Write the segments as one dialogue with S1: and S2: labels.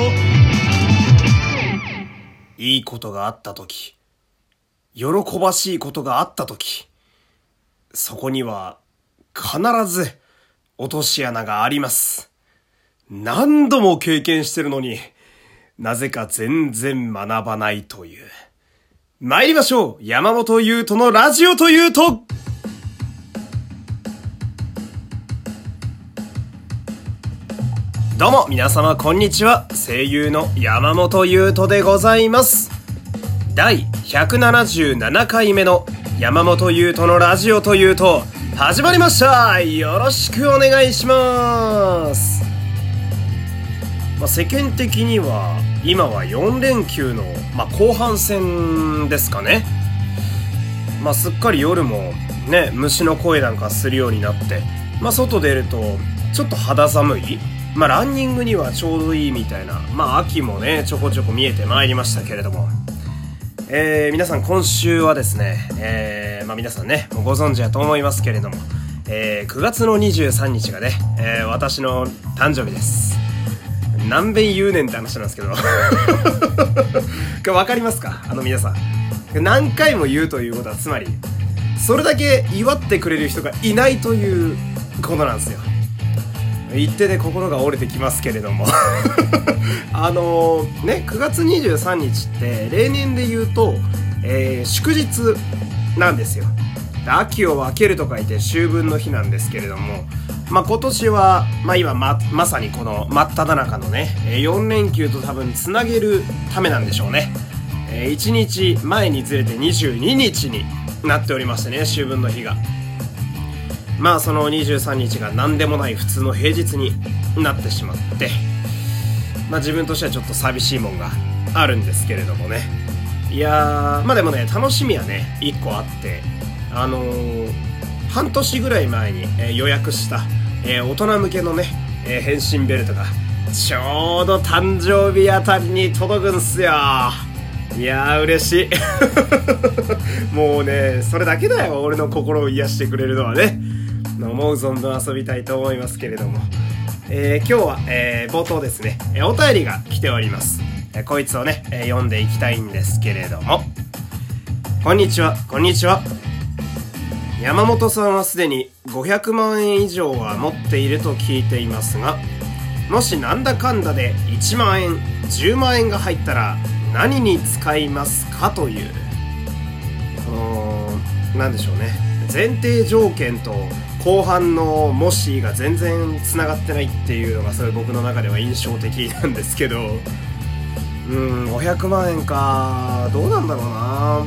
S1: といいことがあったとき、喜ばしいことがあったとき、そこには必ず落とし穴があります。何度も経験してるのに、なぜか全然学ばないという。参りましょう山本優斗のラジオというとどうも皆様こんにちは。声優の山本優斗でございます。第177回目の山本優斗のラジオというと始まりました。よろしくお願いします。まあ、世間的には今は4連休の、まあ、後半戦ですかね、まあ、すっかり夜もね虫の声なんかするようになって、まあ、外出るとちょっと肌寒い。まあ、ランニングにはちょうどいいみたいな、まあ、秋もね、ちょこちょこ見えてまいりましたけれども、えー、皆さん今週はですね、えー、まあ、皆さんね、もうご存知だと思いますけれども、えー、9月の23日がね、えー、私の誕生日です。何遍言うねんって話なんですけど わかりますか？あの皆さん。何回も言うということは、つまり、それだけ祝ってくれる人がいないということなんですよ。言ってで心が折れてきますけれども あのー、ね、9月23日って例年で言うと、えー、祝日なんですよ。秋を分けると書いて秋分の日なんですけれども、まあ、今年は、まあ、今ま、まさにこの真っ只中のね、4連休と多分つなげるためなんでしょうね。1日前にずれて22日になっておりましてね、秋分の日が。まあその23日が何でもない普通の平日になってしまって、まあ自分としてはちょっと寂しいもんがあるんですけれどもね。いやー、まあでもね、楽しみはね、1個あって、あのー、半年ぐらい前に、えー、予約した、えー、大人向けのね、えー、変身ベルトが、ちょうど誕生日あたりに届くんすよ。いやー、嬉しい。もうね、それだけだよ、俺の心を癒してくれるのはね。思う存分遊びたいと思いますけれども。えー、今日は、えー、冒頭ですね、えー、お便りが来ております。えこいつをね、え読んでいきたいんですけれども。こんにちは、こんにちは。山本さんはすでに500万円以上は持っていると聞いていますが、もしなんだかんだで1万円、10万円が入ったら何に使いますかという、この、なんでしょうね。前提条件と後半のもしが全然繋がってないっていうのがすごい僕の中では印象的なんですけど、うん、500万円か、どうなんだろうな。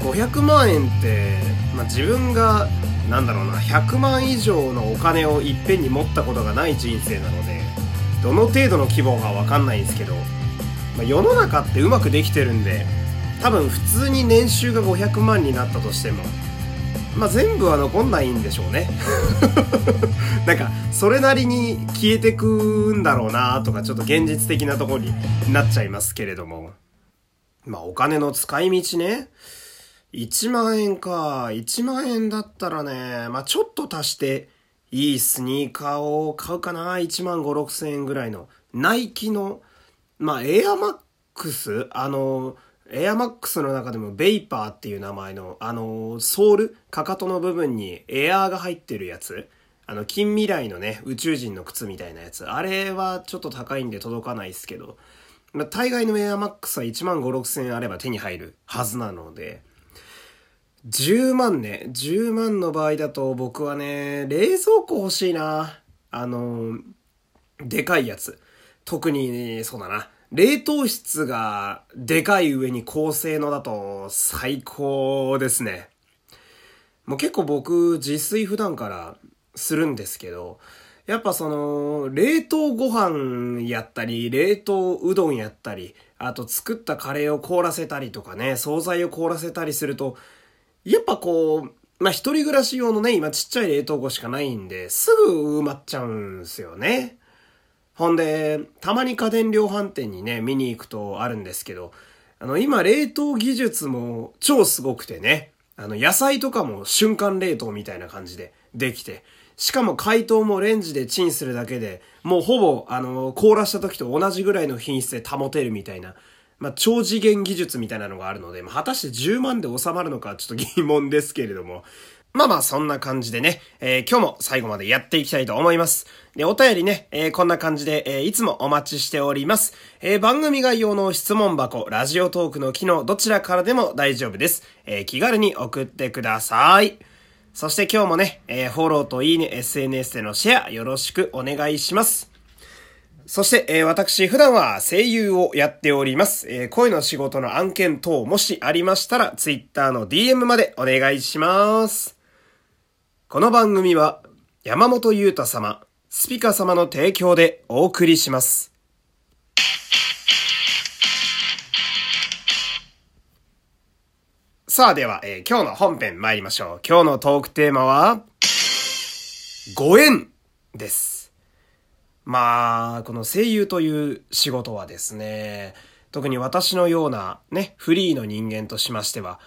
S1: 500万円って、まあ、自分がなんだろうな100万以上のお金をいっぺんに持ったことがない人生なのでどの程度の規模か分かんないんですけど、まあ、世の中ってうまくできてるんで多分普通に年収が500万になったとしてもまあ、全部は残んないんでしょうね なんかそれなりに消えてくんだろうなとかちょっと現実的なところになっちゃいますけれどもまあお金の使い道ね1万円か。1万円だったらね、まあ、ちょっと足して、いいスニーカーを買うかな。1万5、6千円ぐらいの。ナイキの、まあ、エアマックス？あの、エアマックスの中でもベイパーっていう名前の、あの、ソール、かかとの部分にエアーが入ってるやつ？あの、近未来のね、宇宙人の靴みたいなやつ？あれはちょっと高いんで届かないですけど、まあ、大概のエアマックスは1万5、6千円あれば手に入るはずなので、10万ね。10万の場合だと僕はね、冷蔵庫欲しいな。あの、でかいやつ。特に、ねそうだな。冷凍室がでかい上に高性能だと最高ですね。もう結構僕自炊普段からするんですけど、やっぱその、冷凍ご飯やったり、冷凍うどんやったり、あと作ったカレーを凍らせたりとかね、惣菜を凍らせたりすると、やっぱこう、まあ、一人暮らし用のね、今ちっちゃい冷凍庫しかないんで、すぐ埋まっちゃうんすよね。ほんで、たまに家電量販店にね、見に行くとあるんですけど、あの、今冷凍技術も超すごくてね、あの、野菜とかも瞬間冷凍みたいな感じでできて、しかも解凍もレンジでチンするだけで、もうほぼ、あの、凍らした時と同じぐらいの品質で保てるみたいな、まあ、超次元技術みたいなのがあるので、まあ、果たして10万で収まるのかちょっと疑問ですけれども、まあまあ、そんな感じでね、えー、今日も最後までやっていきたいと思います。で、お便りね、えー、こんな感じで、えー、いつもお待ちしております。え番組概要の質問箱、ラジオトークの機能、どちらからでも大丈夫です。え気軽に送ってください。そして今日もね、えフォローといいね、SNS でのシェア、よろしくお願いします。そして、えー、私、普段は声優をやっております。えー、声の仕事の案件等、もしありましたら、Twitter の DM までお願いします。この番組は山本裕太様、スピカ様の提供でお送りします。さあでは、えー、今日の本編参りましょう。今日のトークテーマは、ご縁です。まあ、この声優という仕事はですね、特に私のようなね、フリーの人間としましては、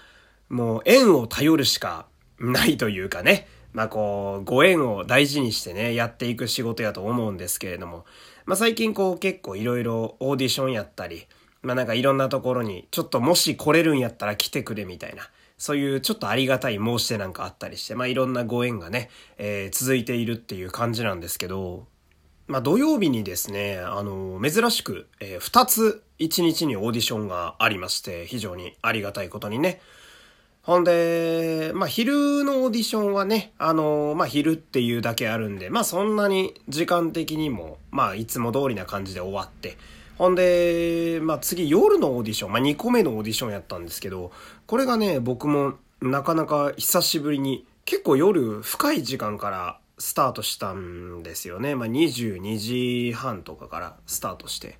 S1: もう縁を頼るしかないというかね、まあこう、ご縁を大事にしてね、やっていく仕事やと思うんですけれども、まあ最近こう結構いろいろオーディションやったり、まあなんかいろんなところに、ちょっともし来れるんやったら来てくれみたいな、そういうちょっとありがたい申し出なんかあったりして、まあいろんなご縁がね、えー、続いているっていう感じなんですけど、まあ土曜日にですね、あの、珍しく、えー、2つ1日にオーディションがありまして、非常にありがたいことにね、ほんで、まあ、昼のオーディションはね、あの、まあ、昼っていうだけあるんで、まあ、そんなに時間的にも、まあ、いつも通りな感じで終わって、ほんで、まあ、次夜のオーディション、まあ、2個目のオーディションやったんですけど、これがね、僕もなかなか久しぶりに、結構夜深い時間からスタートしたんですよね。まあ、22時半とかからスタートして。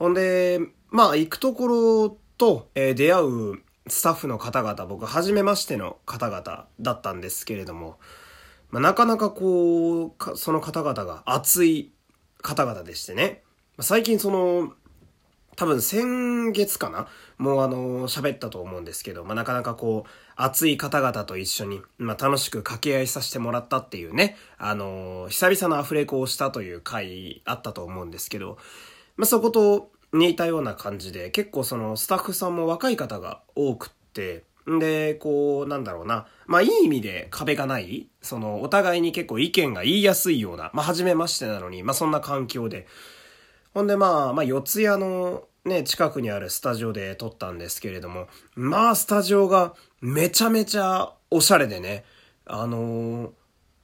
S1: ほんで、まあ、行くところと、えー、出会うスタッフの方々、僕、初めましての方々だったんですけれども、まあ、なかなかこう、その方々が熱い方々でしてね、最近その、多分先月かなもうあの、喋ったと思うんですけど、まあ、なかなかこう、熱い方々と一緒に、まあ、楽しく掛け合いさせてもらったっていうね、あの、久々のアフレコをしたという回あったと思うんですけど、まあ、そこと似たような感じで、結構そのスタッフさんも若い方が多くって、んで、こう、なんだろうな。まあ、いい意味で壁がない。その、お互いに結構意見が言いやすいような。まあ、初めましてなのに、まあ、そんな環境で。ほんで、まあ、まあ、四谷のね、近くにあるスタジオで撮ったんですけれども、まあ、スタジオがめちゃめちゃおしゃれでね、あのー、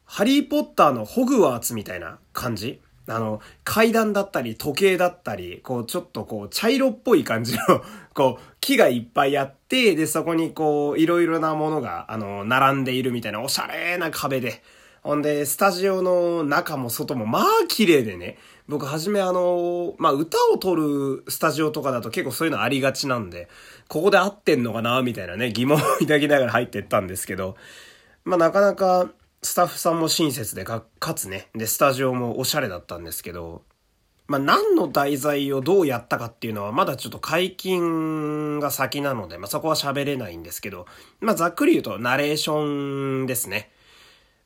S1: ハリーポッターのホグワーツみたいな感じあの、階段だったり、時計だったり、こう、ちょっとこう、茶色っぽい感じの こう、木がいっぱいあって、で、そこにこう、いろいろなものが、あの、並んでいるみたいなおしゃれな壁で、ほんで、スタジオの中も外も、まあ、綺麗でね。僕、はじめあの、まあ、歌を撮るスタジオとかだと結構そういうのありがちなんで、ここで合ってんのかなみたいなね、疑問を抱きながら入ってったんですけど、まあ、なかなか、スタッフさんも親切でか、かつね、で、スタジオもおしゃれだったんですけど、まあ、何の題材をどうやったかっていうのはまだちょっと解禁が先なので、まあ、そこは喋れないんですけど、まあ、ざっくり言うとナレーションですね。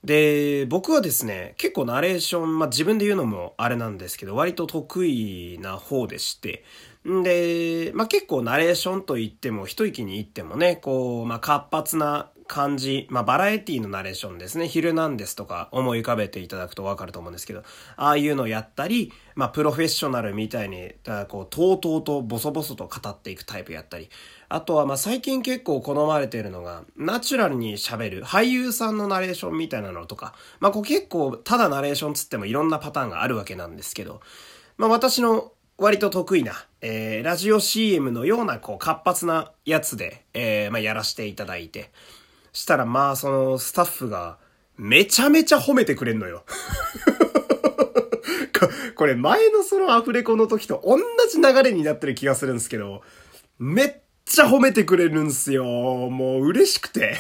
S1: で、僕はですね、結構ナレーション、まあ、自分で言うのもあれなんですけど、割と得意な方でして、んで、まあ、結構ナレーションと言っても、一息に言ってもね、こう、まあ、活発な感じ、まあ、バラエティのナレーションですね。ヒルナンデスとか思い浮かべていただくとわかると思うんですけど、ああいうのをやったり、まあ、プロフェッショナルみたいに、こう、とうとうとボソボソと語っていくタイプやったり、あとは、ま、最近結構好まれているのが、ナチュラルに喋る俳優さんのナレーションみたいなのとか、まあ、こう結構、ただナレーションつってもいろんなパターンがあるわけなんですけど、まあ、私の割と得意な、えー、ラジオ CM のような、こう、活発なやつで、えー、まあ、やらせていただいて、したらまあそのスタッフがめちゃめちゃ褒めてくれんのよ これ前のそのアフレコの時と同じ流れになってる気がするんですけど、めっちゃ褒めてくれるんすよ。もう嬉しくて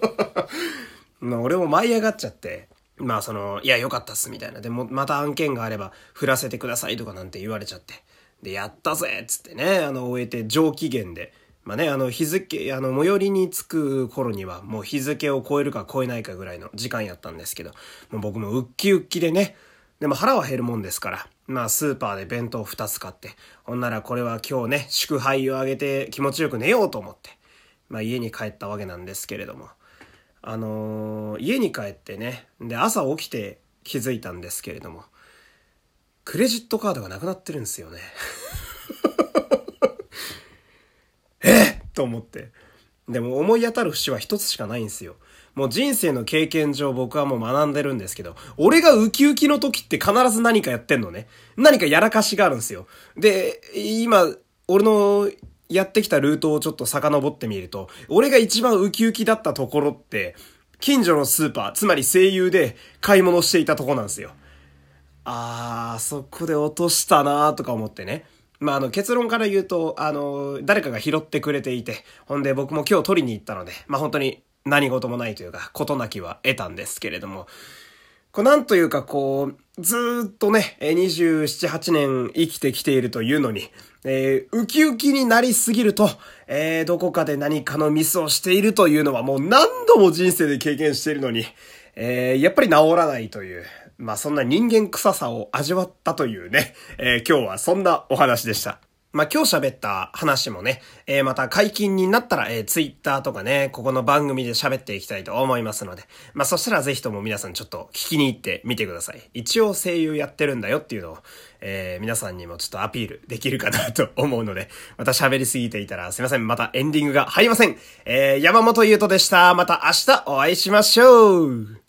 S1: 俺も舞い上がっちゃって。まあその、いや良かったっすみたいな。でもまた案件があれば振らせてくださいとかなんて言われちゃって。で、やったぜっつってね、あの終えて上機嫌で。まあね、あの、日付、あの、最寄りに着く頃には、もう日付を超えるか超えないかぐらいの時間やったんですけど、もう僕もウッキウッキでね、でも腹は減るもんですから、まあスーパーで弁当2つ買って、ほんならこれは今日ね、祝杯をあげて気持ちよく寝ようと思って、まあ家に帰ったわけなんですけれども、あのー、家に帰ってね、で朝起きて気づいたんですけれども、クレジットカードがなくなってるんですよね。え？と思って。でも思い当たる節は一つしかないんですよ。もう人生の経験上僕はもう学んでるんですけど、俺がウキウキの時って必ず何かやってんのね。何かやらかしがあるんですよ。で、今、俺のやってきたルートをちょっと遡ってみると、俺が一番ウキウキだったところって、近所のスーパー、つまり声優で買い物していたとこなんですよ。あー、そこで落としたなーとか思ってね。まあ、あの、結論から言うと、あの、誰かが拾ってくれていて、ほんで僕も今日取りに行ったので、まあ本当に何事もないというか、事なきは得たんですけれども、こうなんというかこう、ずっとね、27、8年生きてきているというのに、えー、ウキウキになりすぎると、えー、どこかで何かのミスをしているというのはもう何度も人生で経験しているのに、えー、やっぱり治らないという、まあそんな人間臭さを味わったというね、えー、今日はそんなお話でした。まあ、今日喋った話もね、えー、また解禁になったら、えー、ツイッターとかね、ここの番組で喋っていきたいと思いますので、まあ、そしたらぜひとも皆さんちょっと聞きに行ってみてください。一応声優やってるんだよっていうのを、えー、皆さんにもちょっとアピールできるかなと思うので、また喋りすぎていたらすいません。またエンディングが入りません。えー、山本優斗でした。また明日お会いしましょう